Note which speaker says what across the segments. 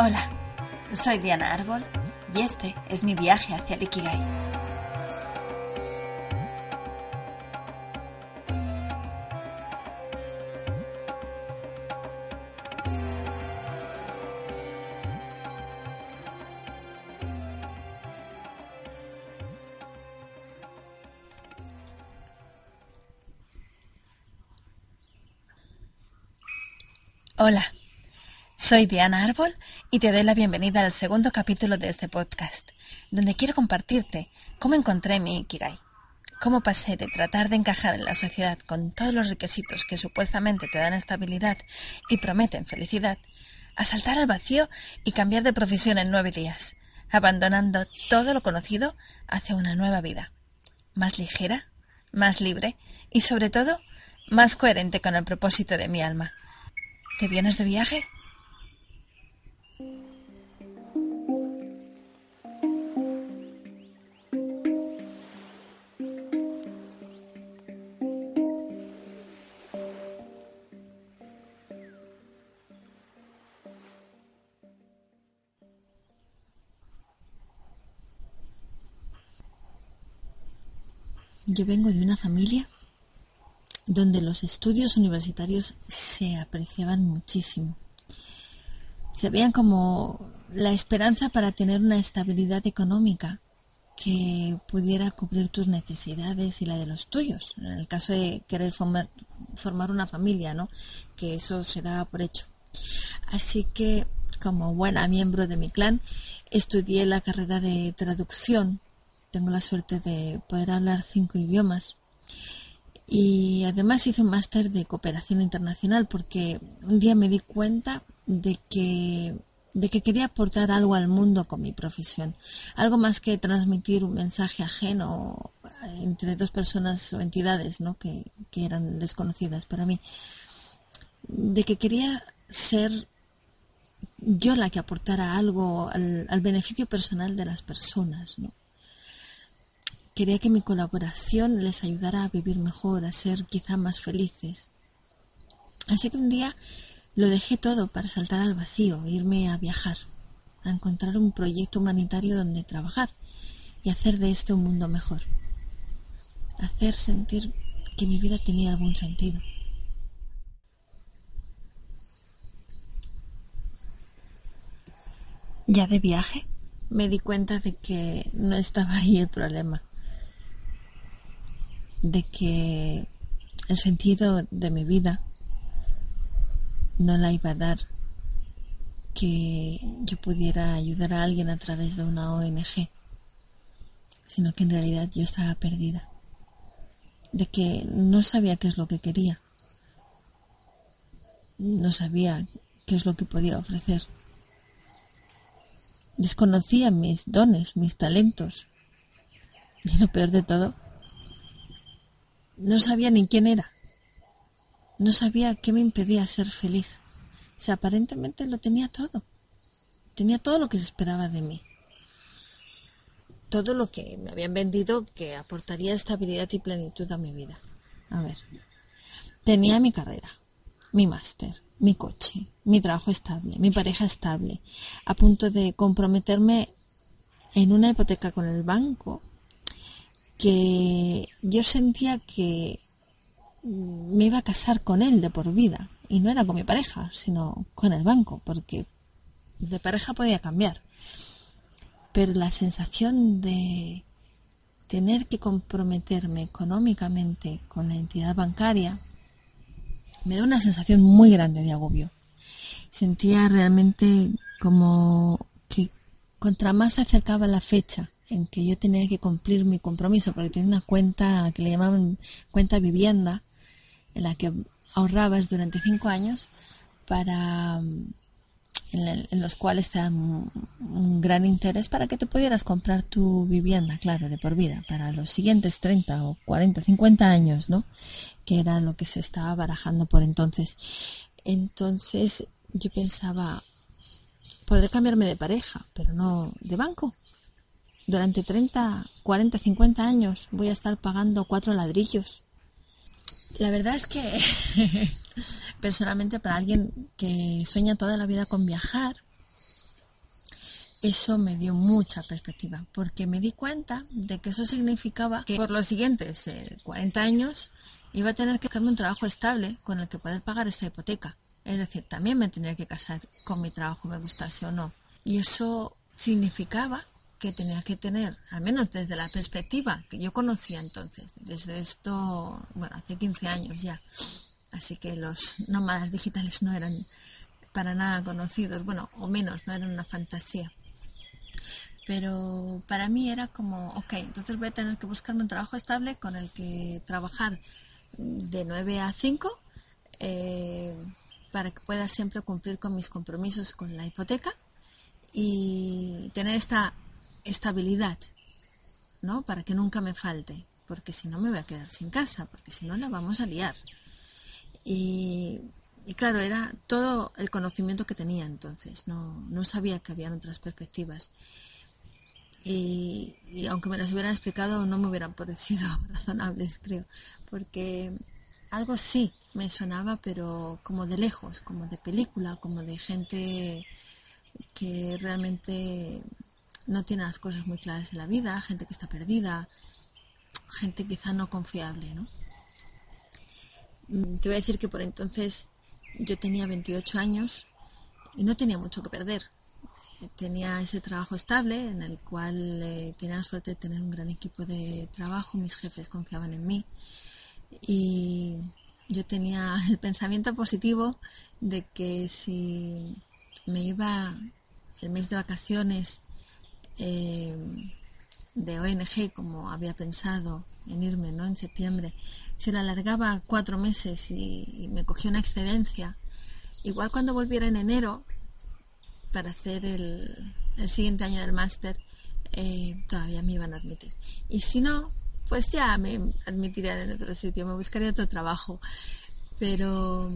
Speaker 1: Hola, soy Diana Árbol y este es mi viaje hacia el Ikigai. Soy Diana Árbol y te doy la bienvenida al segundo capítulo de este podcast, donde quiero compartirte cómo encontré mi Ikigai, cómo pasé de tratar de encajar en la sociedad con todos los requisitos que supuestamente te dan estabilidad y prometen felicidad, a saltar al vacío y cambiar de profesión en nueve días, abandonando todo lo conocido hacia una nueva vida, más ligera, más libre y sobre todo más coherente con el propósito de mi alma ¿Te vienes de viaje? Yo vengo de una familia donde los estudios universitarios se apreciaban muchísimo. Se veían como la esperanza para tener una estabilidad económica que pudiera cubrir tus necesidades y la de los tuyos, en el caso de querer formar, una familia, ¿no? Que eso se daba por hecho. Así que, como buena miembro de mi clan, estudié la carrera de traducción. Tengo la suerte de poder hablar cinco idiomas y además hice un máster de cooperación internacional porque un día me di cuenta de que de que quería aportar algo al mundo con mi profesión, algo más que transmitir un mensaje ajeno entre dos personas o entidades ¿no? que, que eran desconocidas para mí, de que quería ser yo la que aportara algo al, beneficio personal de las personas. Quería que mi colaboración les ayudara a vivir mejor, a ser quizá más felices. Así que un día lo dejé todo para saltar al vacío, irme a viajar, a encontrar un proyecto humanitario donde trabajar y hacer de este un mundo mejor. Hacer sentir que mi vida tenía algún sentido. Ya de viaje me di cuenta de que no estaba ahí el problema de que el sentido de mi vida no la iba a dar que yo pudiera ayudar a alguien a través de una ONG, sino que en realidad yo estaba perdida, de que no sabía qué es lo que quería, no sabía qué es lo que podía ofrecer, desconocía mis dones, mis talentos, y lo peor de todo no sabía ni quién era. No sabía qué me impedía ser feliz. O sea, aparentemente lo tenía todo. Tenía todo lo que se esperaba de mí. Todo lo que me habían vendido que aportaría estabilidad y plenitud a mi vida. A ver. Tenía mi carrera, mi máster, mi coche, mi trabajo estable, mi pareja estable, a punto de comprometerme en una hipoteca con el banco que yo sentía que me iba a casar con él de por vida. Y no era con mi pareja, sino con el banco, porque de pareja podía cambiar. Pero la sensación de tener que comprometerme económicamente con la entidad bancaria me da una sensación muy grande de agobio. Sentía realmente como que contra más se acercaba la fecha en que yo tenía que cumplir mi compromiso, porque tenía una cuenta que le llamaban cuenta vivienda, en la que ahorrabas durante cinco años para en, los cuales te dan un, gran interés para que te pudieras comprar tu vivienda, claro, de por vida, para los siguientes 30 o 40, 50 años, ¿no? Que era lo que se estaba barajando por entonces. Entonces yo pensaba, podré cambiarme de pareja, pero no de banco durante 30, 40, 50 años voy a estar pagando cuatro ladrillos. La verdad es que personalmente para alguien que sueña toda la vida con viajar, eso me dio mucha perspectiva, porque me di cuenta de que eso significaba que por los siguientes 40 eh, años iba a tener que buscarme un trabajo estable con el que poder pagar esa hipoteca. Es decir, también me tenía que casar con mi trabajo, me gustase o no. Y eso significaba que tenía que tener, al menos desde la perspectiva que yo conocía entonces, desde esto, bueno, hace 15 años ya. Así que los nómadas digitales no eran para nada conocidos, bueno, o menos, no eran una fantasía pero para mí era como, ok, entonces voy a tener que buscarme un trabajo estable con el que trabajar de 9 a 5 eh, para que pueda siempre cumplir con mis compromisos con la hipoteca y tener esta estabilidad, ¿no? Para que nunca me falte, porque si no me voy a quedar sin casa, porque si no la vamos a liar. Y, y claro, era todo el conocimiento que tenía entonces, no, no sabía que habían otras perspectivas y, aunque me las hubieran explicado no me hubieran parecido razonables, creo, porque algo sí me sonaba, pero como de lejos, como de película, como de gente que realmente no tiene las cosas muy claras en la vida, gente que está perdida, gente quizá no confiable, ¿no? Mm, te voy a decir que por entonces yo tenía 28 años y no tenía mucho que perder tenía ese trabajo estable en el cual eh, tenía la suerte de tener un gran equipo de trabajo, mis jefes confiaban en mí y yo tenía el pensamiento positivo de que si me iba el mes de vacaciones eh, de ONG como había pensado en irme ¿no? en septiembre, si lo alargaba cuatro meses y, me cogía una excedencia, igual cuando volviera en enero para hacer el, siguiente año del máster, eh, todavía me iban a admitir. Y si no, pues ya me admitirían en otro sitio, me buscaría otro trabajo. Pero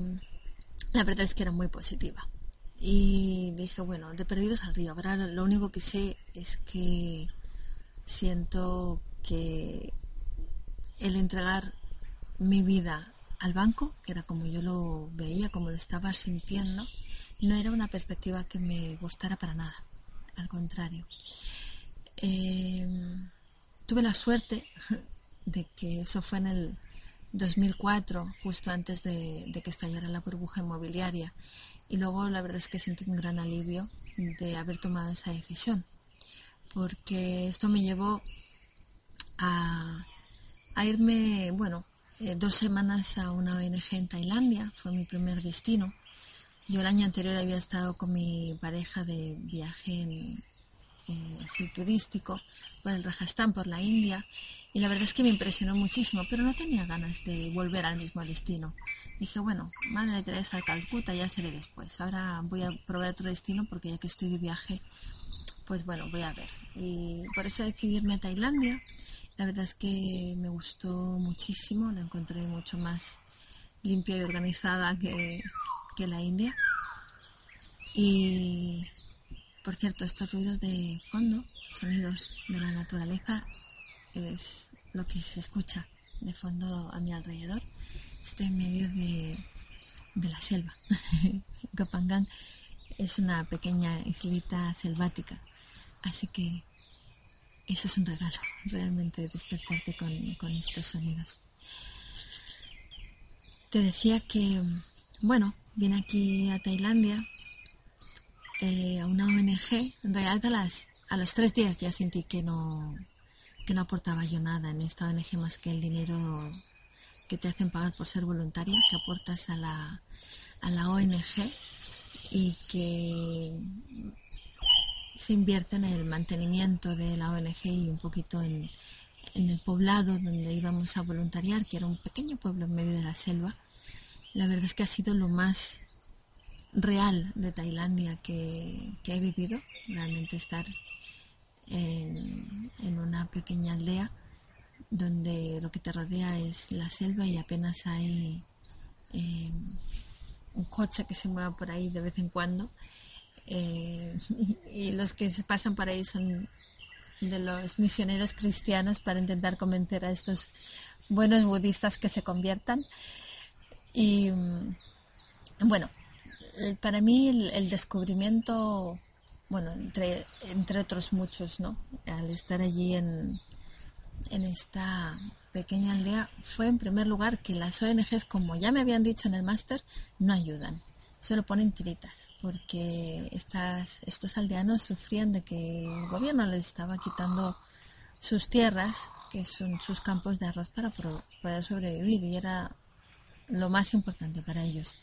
Speaker 1: la verdad es que era muy positiva. Y dije, bueno, de perdidos al río. Ahora lo único que sé es que siento que el entregar mi vida al banco, que era como yo lo veía, como lo estaba sintiendo, no era una perspectiva que me gustara para nada, al contrario. Eh, tuve la suerte de que eso fue en el 2004, justo antes de, que estallara la burbuja inmobiliaria, y luego la verdad es que sentí un gran alivio de haber tomado esa decisión, porque esto me llevó a, irme, bueno, eh, dos semanas a una ONG en Tailandia, fue mi primer destino, yo el año anterior había estado con mi pareja de viaje en, eh, así turístico por el Rajasthan, por la India, y la verdad es que me impresionó muchísimo, pero no tenía ganas de volver al mismo destino. Dije, bueno, Madre Teresa de Calcuta ya seré después. Ahora voy a probar otro destino porque ya que estoy de viaje, pues bueno, voy a ver. Y por eso decidí irme a Tailandia. La verdad es que me gustó muchísimo, la encontré mucho más limpia y organizada que, que la India. Y, por cierto, estos ruidos de fondo, sonidos de la naturaleza, es lo que se escucha de fondo a mi alrededor. Estoy en medio de, de la selva. Gopangan es una pequeña islita selvática, así que eso es un regalo, realmente despertarte con, con estos sonidos. Te decía que, bueno, vine aquí a Tailandia eh, a una ONG. En realidad a, las, a los tres días ya sentí que no, que no aportaba yo nada en esta ONG más que el dinero que te hacen pagar por ser voluntaria, que aportas a la, a la ONG y que se invierte en el mantenimiento de la ONG y un poquito en, en el poblado donde íbamos a voluntariar, que era un pequeño pueblo en medio de la selva la verdad es que ha sido lo más real de Tailandia que, he vivido, realmente estar en, una pequeña aldea donde lo que te rodea es la selva y apenas hay eh, un coche que se mueva por ahí de vez en cuando. Eh, y, los que se pasan por ahí son de los misioneros cristianos para intentar convencer a estos buenos budistas que se conviertan. Y mm, bueno, para mí el, descubrimiento bueno, entre, entre otros muchos, ¿no? Al estar allí en, en esta pequeña aldea fue en primer lugar que las ONGs, como ya me habían dicho en el máster, no ayudan, solo ponen tiritas, porque estas, estos aldeanos sufrían de que el gobierno les estaba quitando sus tierras, que son sus campos de arroz para poder sobrevivir y era lo más importante para ellos.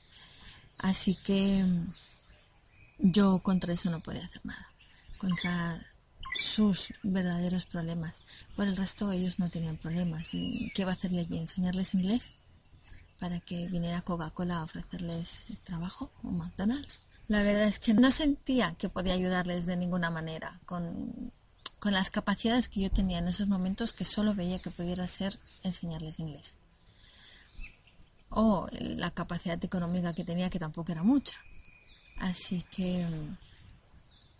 Speaker 1: Así que yo contra eso no podía hacer nada, contra sus verdaderos problemas. Por el resto ellos no tenían problemas. ¿Y qué va a hacer yo allí? ¿Enseñarles inglés? Para que viniera Coca-Cola a ofrecerles trabajo o McDonald's. La verdad es que no sentía que podía ayudarles de ninguna manera con, con las capacidades que yo tenía en esos momentos que solo veía que pudiera ser enseñarles inglés. O la capacidad económica que tenía que tampoco era mucha. Así que,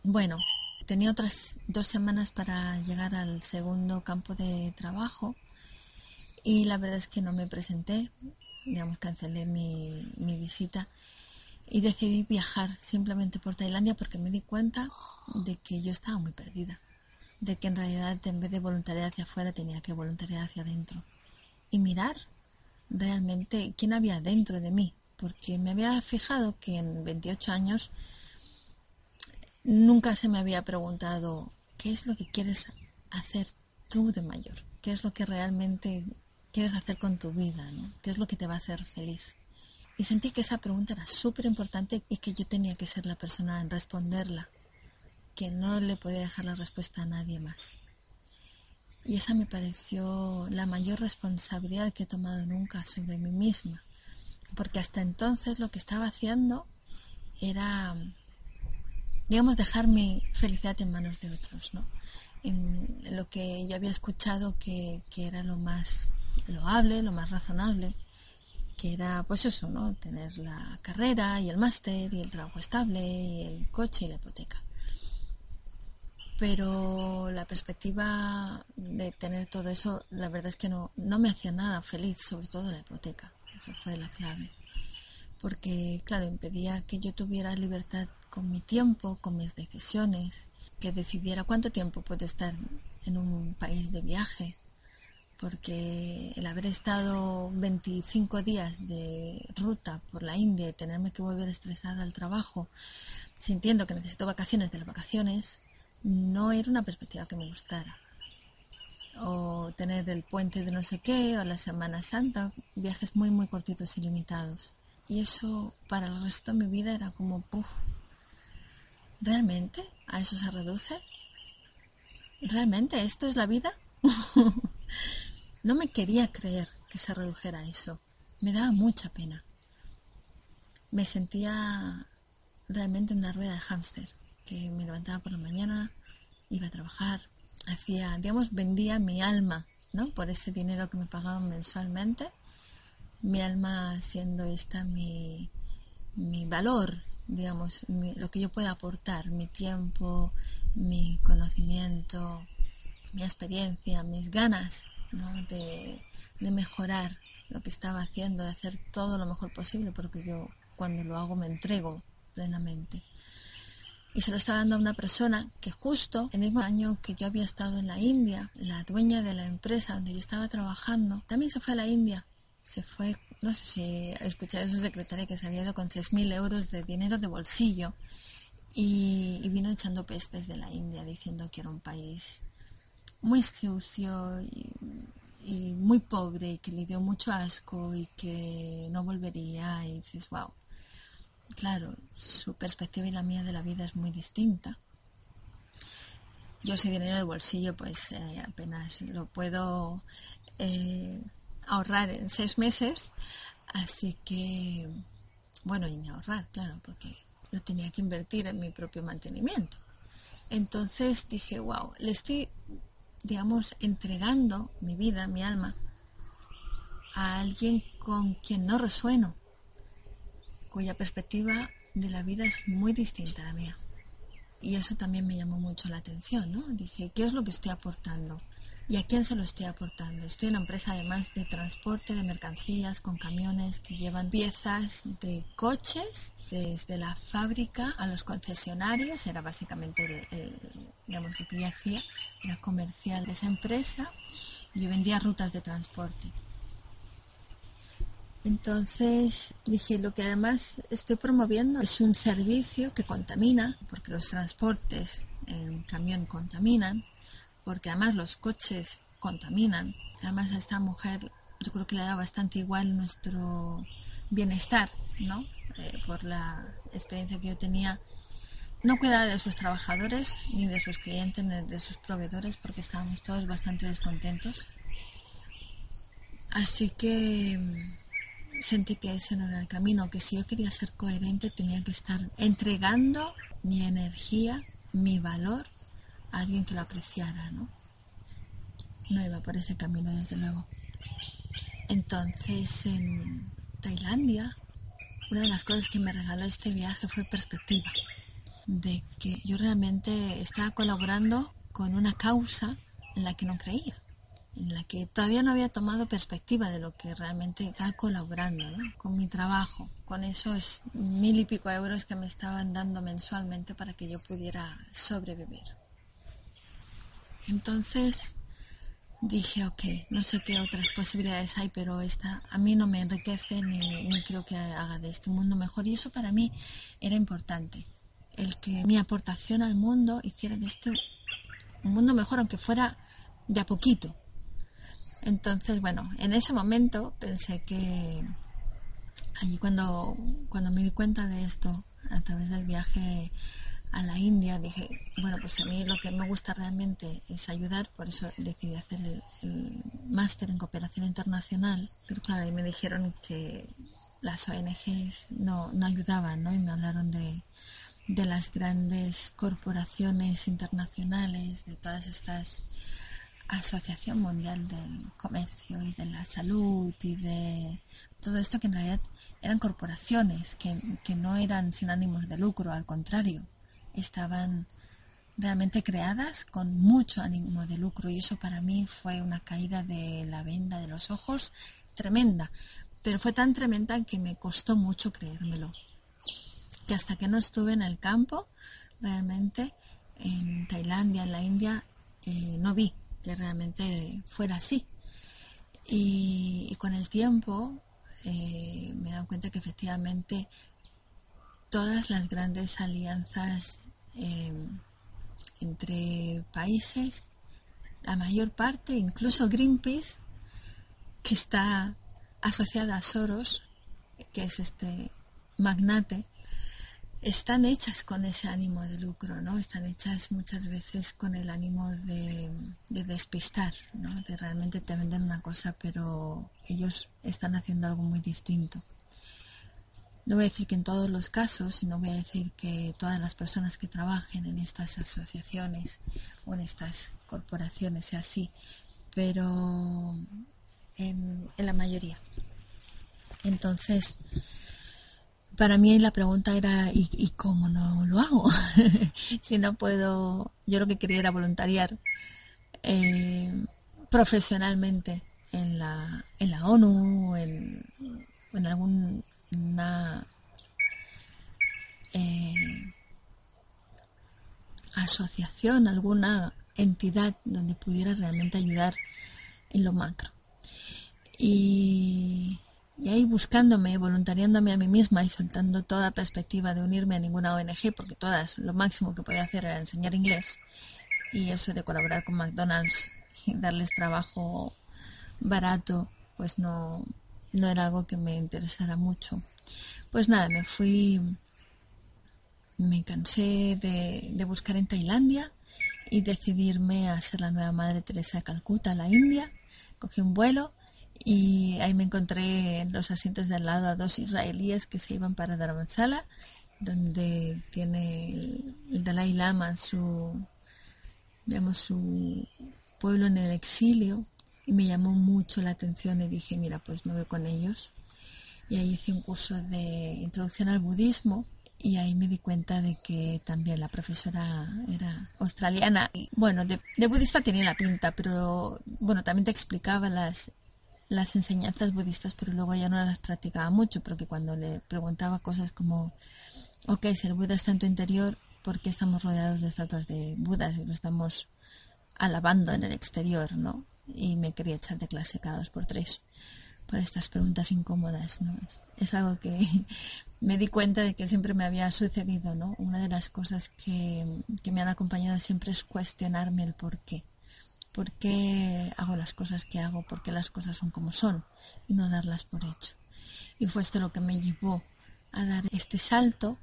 Speaker 1: bueno, tenía otras dos semanas para llegar al segundo campo de trabajo y la verdad es que no me presenté, digamos, cancelé mi, mi visita y decidí viajar simplemente por Tailandia porque me di cuenta de que yo estaba muy perdida, de que en realidad en vez de voluntariar hacia afuera tenía que voluntariar hacia adentro y mirar realmente quién había dentro de mí, porque me había fijado que en 28 años Nunca se me había preguntado qué es lo que quieres hacer tú de mayor, qué es lo que realmente quieres hacer con tu vida, ¿no? qué es lo que te va a hacer feliz. Y sentí que esa pregunta era súper importante y que yo tenía que ser la persona en responderla, que no le podía dejar la respuesta a nadie más. Y esa me pareció la mayor responsabilidad que he tomado nunca sobre mí misma, porque hasta entonces lo que estaba haciendo era digamos, dejar mi felicidad en manos de otros, ¿no? En lo que yo había escuchado que, que era lo más loable, lo más razonable, que era pues eso, ¿no? Tener la carrera y el máster y el trabajo estable y el coche y la hipoteca. Pero la perspectiva de tener todo eso, la verdad es que no, no me hacía nada feliz, sobre todo la hipoteca. Eso fue la clave. Porque, claro, impedía que yo tuviera libertad con mi tiempo, con mis decisiones, que decidiera cuánto tiempo puedo estar en un país de viaje, porque el haber estado 25 días de ruta por la India y tenerme que volver estresada al trabajo, sintiendo que necesito vacaciones de las vacaciones, no era una perspectiva que me gustara. O tener el puente de no sé qué, o la Semana Santa, viajes muy, muy cortitos y limitados. Y eso para el resto de mi vida era como, puff, ¿Realmente a eso se reduce? ¿Realmente esto es la vida? no me quería creer que se redujera a eso. Me daba mucha pena. Me sentía realmente una rueda de hámster, que me levantaba por la mañana, iba a trabajar, hacía, digamos, vendía mi alma, ¿no? Por ese dinero que me pagaban mensualmente, mi alma siendo esta mi, mi valor, digamos, lo que yo pueda aportar, mi tiempo, mi conocimiento, mi experiencia, mis ganas de, de, mejorar lo que estaba haciendo, de hacer todo lo mejor posible, porque yo cuando lo hago me entrego plenamente. Y se lo estaba dando a una persona que justo el mismo año que yo había estado en la India, la dueña de la empresa donde yo estaba trabajando, también se fue a la India. Se fue no sé si escuché de su secretaria que se había ido con 6.000 euros de dinero de bolsillo y, vino echando pestes de la India diciendo que era un país muy sucio y, muy pobre y que le dio mucho asco y que no volvería y dices, wow, claro, su perspectiva y la mía de la vida es muy distinta. Yo ese dinero de bolsillo pues eh, apenas lo puedo... Eh, ahorrar en seis meses, así que, bueno, y ni ahorrar, claro, porque lo tenía que invertir en mi propio mantenimiento. Entonces dije, wow, le estoy, digamos, entregando mi vida, mi alma, a alguien con quien no resueno, cuya perspectiva de la vida es muy distinta a la mía. Y eso también me llamó mucho la atención, ¿no? Dije, ¿qué es lo que estoy aportando ¿Y a quién se lo estoy aportando? Estoy en una empresa además de transporte de mercancías con camiones que llevan piezas de coches desde la fábrica a los concesionarios. Era básicamente digamos, lo que yo hacía, era comercial de esa empresa y yo vendía rutas de transporte. Entonces dije, lo que además estoy promoviendo es un servicio que contamina, porque los transportes en camión contaminan, porque además los coches contaminan. Además a esta mujer yo creo que le da bastante igual nuestro bienestar, ¿no? Eh, por la experiencia que yo tenía. No cuidaba de sus trabajadores, ni de sus clientes, ni de sus proveedores, porque estábamos todos bastante descontentos. Así que sentí que ese no era el camino, que si yo quería ser coherente tenía que estar entregando mi energía, mi valor alguien que lo apreciara, ¿no? No iba por ese camino, desde luego. Entonces, en Tailandia, una de las cosas que me regaló este viaje fue perspectiva, de que yo realmente estaba colaborando con una causa en la que no creía, en la que todavía no había tomado perspectiva de lo que realmente estaba colaborando, con mi trabajo, con esos mil y pico euros que me estaban dando mensualmente para que yo pudiera sobrevivir. Entonces dije, ok, no sé qué otras posibilidades hay, pero esta a mí no me enriquece ni, creo que haga de este mundo mejor. Y eso para mí era importante, el que mi aportación al mundo hiciera de este un mundo mejor, aunque fuera de a poquito. Entonces, bueno, en ese momento pensé que allí cuando, cuando me di cuenta de esto, a través del viaje a la India, dije, bueno, pues a mí lo que me gusta realmente es ayudar, por eso decidí hacer el, máster en cooperación internacional, pero claro, ahí me dijeron que las ONGs no, no ayudaban, ¿no? Y me hablaron de, de las grandes corporaciones internacionales, de todas estas Asociación Mundial del Comercio y de la Salud y de todo esto que en realidad eran corporaciones, que, que no eran sin ánimos de lucro, al contrario, estaban realmente creadas con mucho ánimo de lucro y eso para mí fue una caída de la venda de los ojos tremenda, pero fue tan tremenda que me costó mucho creérmelo. Que hasta que no estuve en el campo, realmente en Tailandia, en la India, eh, no vi que realmente fuera así. Y, con el tiempo eh, me he dado cuenta que efectivamente todas las grandes alianzas em, entre países, la mayor parte, incluso Greenpeace, que está asociada a Soros, que es este magnate, están hechas con ese ánimo de lucro, ¿no? Están hechas muchas veces con el ánimo de, de, despistar, ¿no? De realmente te venden una cosa, pero ellos están haciendo algo muy distinto. No voy a decir que en todos los casos, sino voy a decir que todas las personas que trabajen en estas asociaciones o en estas corporaciones sea así, pero en, la mayoría. Entonces, para mí la pregunta era, ¿y, cómo no lo hago? si no puedo, yo lo que quería era voluntariar eh, profesionalmente en la, ONU, en, en algún una eh, asociación, alguna entidad donde pudiera realmente ayudar en lo macro. Y, y, ahí buscándome, voluntariándome a mí misma y soltando toda perspectiva de unirme a ninguna ONG, porque todas lo máximo que podía hacer era enseñar inglés, y eso de colaborar con McDonald's y darles trabajo barato, pues no, no era algo que me interesara mucho. Pues nada, me fui, me cansé de, buscar en Tailandia y decidirme a ser la nueva Madre Teresa de Calcuta, la India. Cogí un vuelo y ahí me encontré en los asientos de al lado a dos israelíes que se iban para Dharamsala, donde tiene el, Dalai Lama su, digamos, su pueblo en el exilio y me llamó mucho la atención y dije, mira, pues me voy con ellos. Y ahí hice un curso de introducción al budismo y ahí me di cuenta de que también la profesora era australiana. Y, bueno, de, budista tenía la pinta, pero bueno, también te explicaba las, las enseñanzas budistas, pero luego ya no las practicaba mucho, porque cuando le preguntaba cosas como, ok, si el Buda está en tu interior, ¿por qué estamos rodeados de estatuas de Budas y lo estamos alabando en el exterior, no? Y me quería echar de clase cada dos por tres por estas preguntas incómodas, ¿no? Es, algo que me di cuenta de que siempre me había sucedido, ¿no? Una de las cosas que, que me han acompañado siempre es cuestionarme el por qué. ¿Por qué hago las cosas que hago? ¿Por qué las cosas son como son? Y no darlas por hecho. Y fue esto lo que me llevó a dar este salto,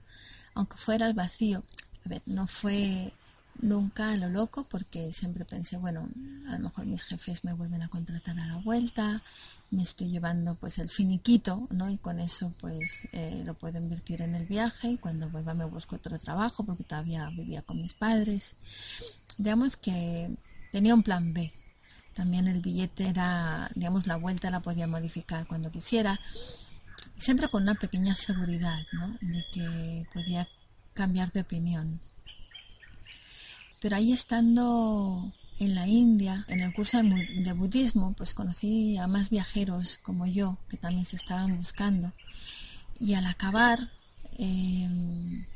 Speaker 1: aunque fuera al vacío. A ver, no fue nunca a lo loco porque siempre pensé, bueno, a lo mejor mis jefes me vuelven a contratar a la vuelta, me estoy llevando pues el finiquito, ¿no? Y con eso pues eh, lo puedo invertir en el viaje y cuando vuelva me busco otro trabajo porque todavía vivía con mis padres. Digamos que tenía un plan B. También el billete era, digamos, la vuelta la podía modificar cuando quisiera, siempre con una pequeña seguridad, ¿no? De que podía cambiar de opinión. Pero ahí estando en la India, en el curso de, budismo, pues conocí a más viajeros como yo, que también se estaban buscando. Y al acabar, em,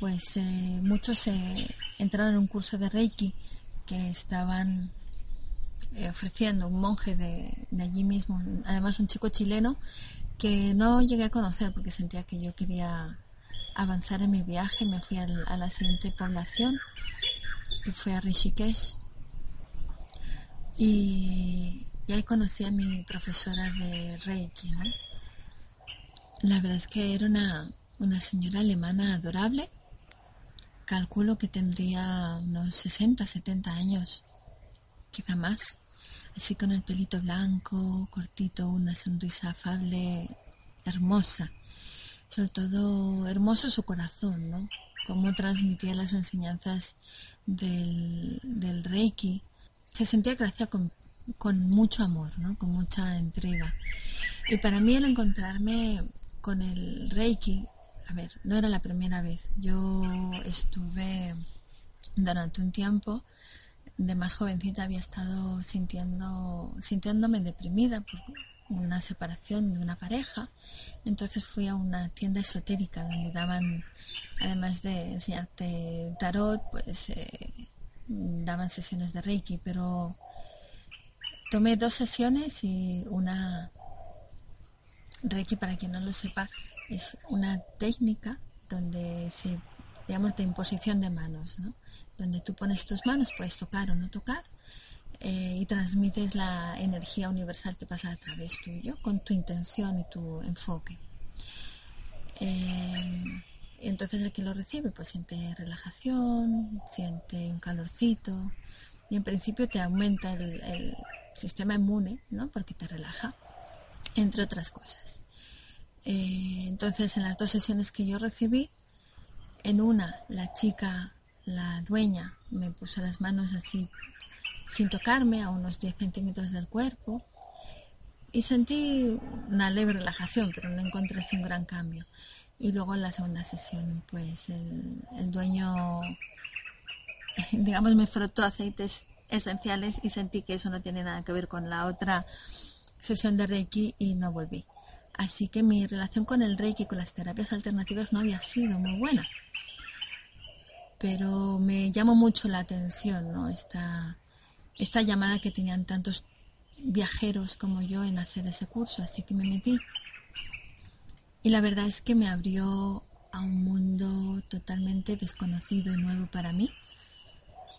Speaker 1: pues eh, muchos se entraron en un curso de Reiki que estaban eh, ofreciendo un monje de, allí mismo, además un chico chileno que no llegué a conocer porque sentía que yo quería avanzar en mi viaje, me fui a la siguiente población, que fue a Rishikesh, y, ahí conocí a mi profesora de Reiki, La verdad es que era una, una señora alemana adorable. Calculo que tendría unos 60, 70 años, quizá más. Así con el pelito blanco, cortito, una sonrisa afable, hermosa. Sobre todo hermoso su corazón, ¿no? Cómo transmitía las enseñanzas del, Reiki se sentía que hacía con, mucho amor, ¿no? con mucha entrega. Y para mí el encontrarme con el Reiki, a ver, no era la primera vez. Yo estuve durante un tiempo de más jovencita había estado sintiendo sintiéndome deprimida por una separación de una pareja entonces fui a una tienda esotérica donde daban además de enseñarte tarot pues eh, daban sesiones de Reiki, pero tomé dos sesiones y una Reiki, para quien no lo sepa, es una técnica donde se, digamos, de imposición de manos, ¿no? donde tú pones tus manos, puedes tocar o no tocar, eh, y transmites la energía universal que pasa a través tuyo con tu intención y tu enfoque. Eh, entonces el que lo recibe pues siente relajación, siente un calorcito y en principio te aumenta el, sistema inmune, ¿no? Porque te relaja, entre otras cosas. Eh, entonces en las dos sesiones que yo recibí, en una la chica, la dueña, me puso las manos así sin tocarme a unos 10 centímetros del cuerpo y sentí una leve relajación, pero no encontré así un gran cambio. Y luego en la segunda sesión, pues el, dueño, digamos, me frotó aceites esenciales y sentí que eso no tiene nada que ver con la otra sesión de Reiki y no volví. Así que mi relación con el Reiki, con las terapias alternativas, no había sido muy buena. Pero me llamó mucho la atención, ¿no? Esta, llamada que tenían tantos viajeros como yo en hacer ese curso, así que me metí. Y la verdad es que me abrió a un mundo totalmente desconocido y nuevo para mí.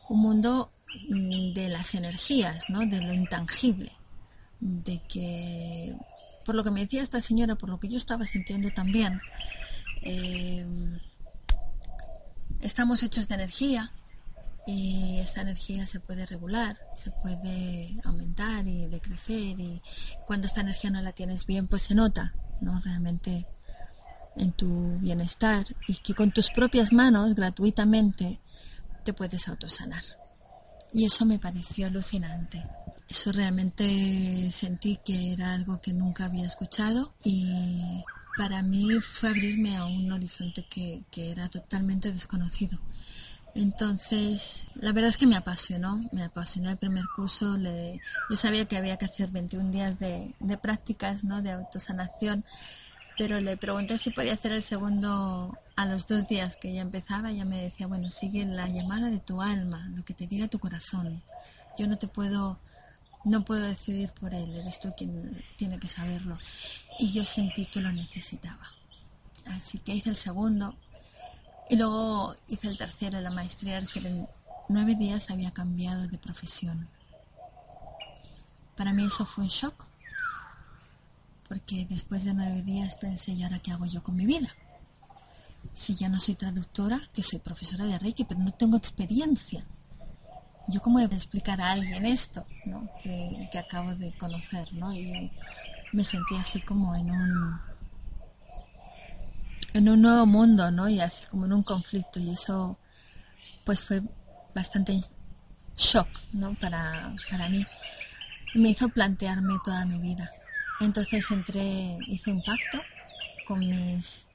Speaker 1: Un mundo mm, de las energías, de lo intangible. De que, por lo que me decía esta señora, por lo que yo estaba sintiendo también, eh, estamos hechos de energía y esta energía se puede regular, se puede aumentar y decrecer y cuando esta energía no la tienes bien pues se nota, ¿no? Realmente en tu bienestar y que con tus propias manos, gratuitamente, te puedes autosanar. Y eso me pareció alucinante. Eso realmente sentí que era algo que nunca había escuchado y, para mí fue abrirme a un horizonte que, que era totalmente desconocido. Entonces, la verdad es que me apasionó, me apasionó el primer curso. Le, yo sabía que había que hacer 21 días de, de prácticas, ¿no? De autosanación, pero le pregunté si podía hacer el segundo a los dos días que ya empezaba. Ella me decía, bueno, sigue la llamada de tu alma, lo que te diga tu corazón. Yo no te puedo, no puedo decidir por él, eres tú quien tiene que saberlo. Y yo sentí que lo necesitaba. Así que hice el segundo, y luego hice el tercero, la maestría, en nueve días había cambiado de profesión. Para mí eso fue un shock, porque después de nueve días pensé, ¿y ahora qué hago yo con mi vida? Si ya no soy traductora, que soy profesora de Reiki, pero no tengo experiencia. ¿Yo cómo voy a explicar a alguien esto ¿no? que, que acabo de conocer? ¿no? Y me sentí así como en un en un nuevo mundo, ¿no? Y así como en un conflicto y eso pues fue bastante shock, ¿no? Para, para mí. Me hizo plantearme toda mi vida. Entonces entré, hice un pacto con mis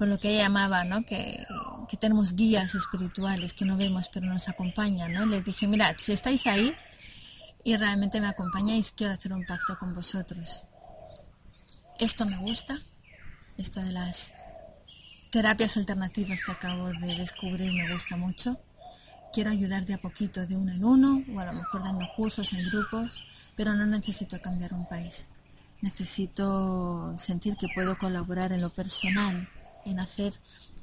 Speaker 1: con lo que ella llamaba, ¿no? Que, que tenemos guías espirituales que no vemos pero nos acompañan, ¿no? Les dije, mirad, si estáis ahí y realmente me acompañáis, quiero hacer un pacto con vosotros. Esto me gusta, esto de las terapias alternativas que acabo de descubrir me gusta mucho. Quiero ayudar de a poquito, de uno en uno, o a lo mejor dando cursos en grupos, pero no necesito cambiar un país. Necesito sentir que puedo colaborar en lo personal, en hacer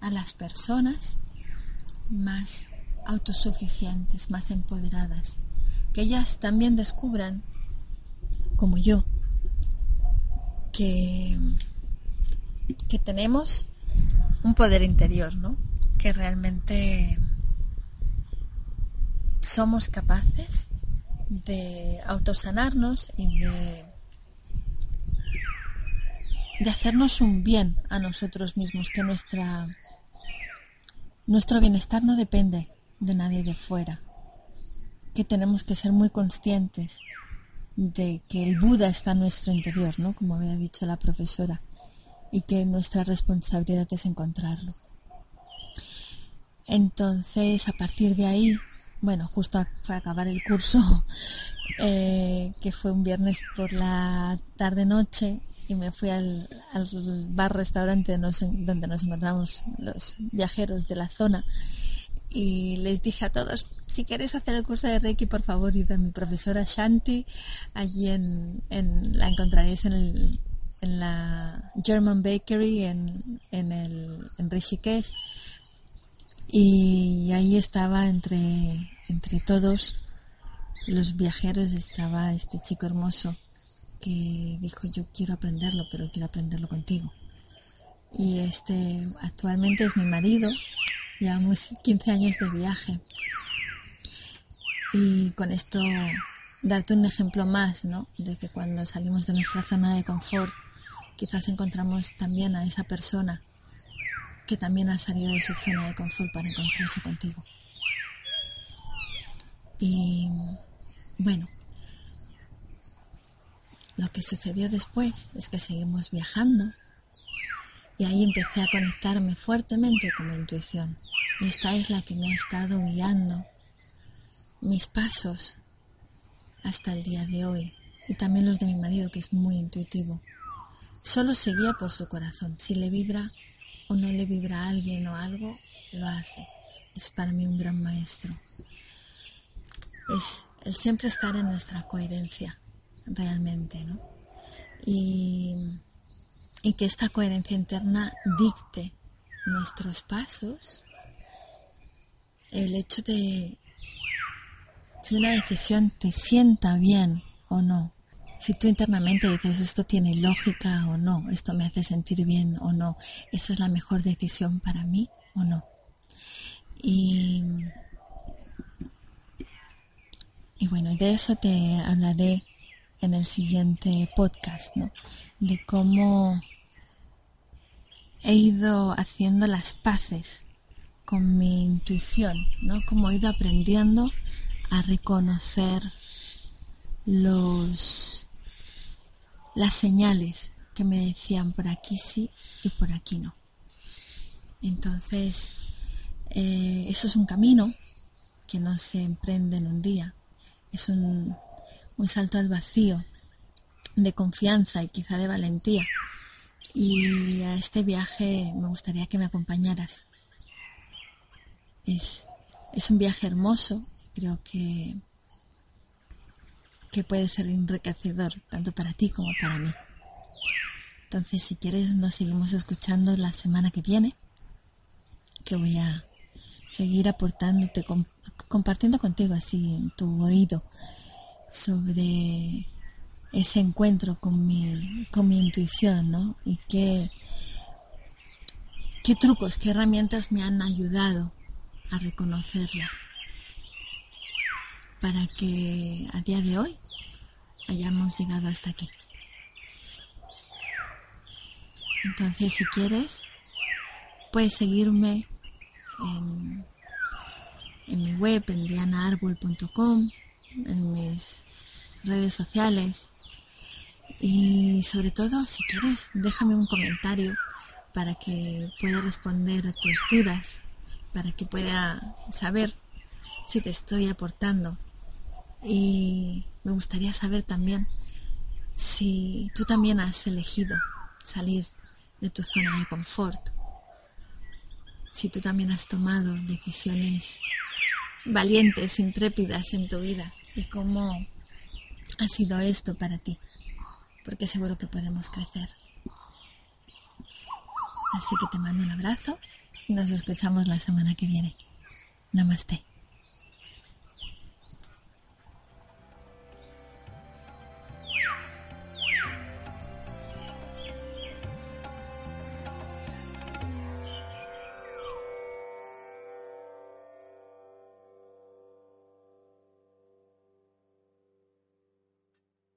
Speaker 1: a las personas más autosuficientes, más empoderadas, que ellas también descubran, como yo, que, que tenemos un poder interior, ¿no? Que realmente somos capaces de autosanarnos y de, de hacernos un bien a nosotros mismos, que nuestra, nuestro bienestar no depende de nadie de fuera, que tenemos que ser muy conscientes de que el Buda está en nuestro interior, ¿no? Como había dicho la profesora y que nuestra responsabilidad es encontrarlo. Entonces, a partir de ahí, bueno, justo fue a acabar el curso, eh, que fue un viernes por la tarde-noche, y me fui al, bar-restaurante donde nos encontramos los viajeros de la zona. Y les dije a todos, si queréis hacer el curso de Reiki, por favor, id a mi profesora Shanti, allí en, la encontraréis en la German Bakery en, en, el, Rishikesh. Y ahí estaba entre, entre todos los viajeros estaba este chico hermoso que dijo yo quiero aprenderlo pero quiero aprenderlo contigo y este actualmente es mi marido llevamos 15 años de viaje y con esto darte un ejemplo más ¿no? de que cuando salimos de nuestra zona de confort quizás encontramos también a esa persona que también ha salido de su zona de confort para encontrarse contigo. Y bueno, lo que sucedió después es que seguimos viajando y ahí empecé a conectarme fuertemente con mi intuición. Esta es la que me ha estado guiando mis pasos hasta el día de hoy y también los de mi marido que es muy intuitivo. Solo se guía por su corazón. Si le vibra o no le vibra a alguien o algo, lo hace. Es para mí un gran maestro. Es el siempre estar en nuestra coherencia, realmente, ¿no? Y, que esta coherencia interna dicte nuestros pasos. El hecho de si una decisión te sienta bien o no, si tú internamente dices esto tiene lógica o no, esto me hace sentir bien o no, esa es la mejor decisión para mí o no. Y bueno, de eso te hablaré en el siguiente podcast, ¿no? De cómo he ido haciendo las paces con mi intuición, ¿no? Cómo he ido aprendiendo a reconocer los las señales que me decían por aquí sí y por aquí no. Entonces, eh, eso es un camino que no se emprende en un día. Es un, un salto al vacío de confianza y quizá de valentía. Y a este viaje me gustaría que me acompañaras. Es, es un viaje hermoso, creo que, que puede ser enriquecedor tanto para ti como para mí. Entonces, si quieres, nos seguimos escuchando la semana que viene, que voy a seguir aportándote, compartiendo contigo así en tu oído sobre ese encuentro con mi, con mi intuición, ¿no? Y qué, qué trucos, qué herramientas me han ayudado a reconocerla para que a día de hoy hayamos llegado hasta aquí. Entonces, si quieres, puedes seguirme en, mi web, en dianaarbol.com, en mis redes sociales y sobre todo, si quieres, déjame un comentario para que pueda responder a tus dudas, para que pueda saber si te estoy aportando. Y me gustaría saber también si tú también has elegido salir de tu zona de confort, si tú también has tomado decisiones valientes, intrépidas en tu vida y cómo ha sido esto para ti, porque seguro que podemos crecer. Así que te mando un abrazo y nos escuchamos la semana que viene. Namaste.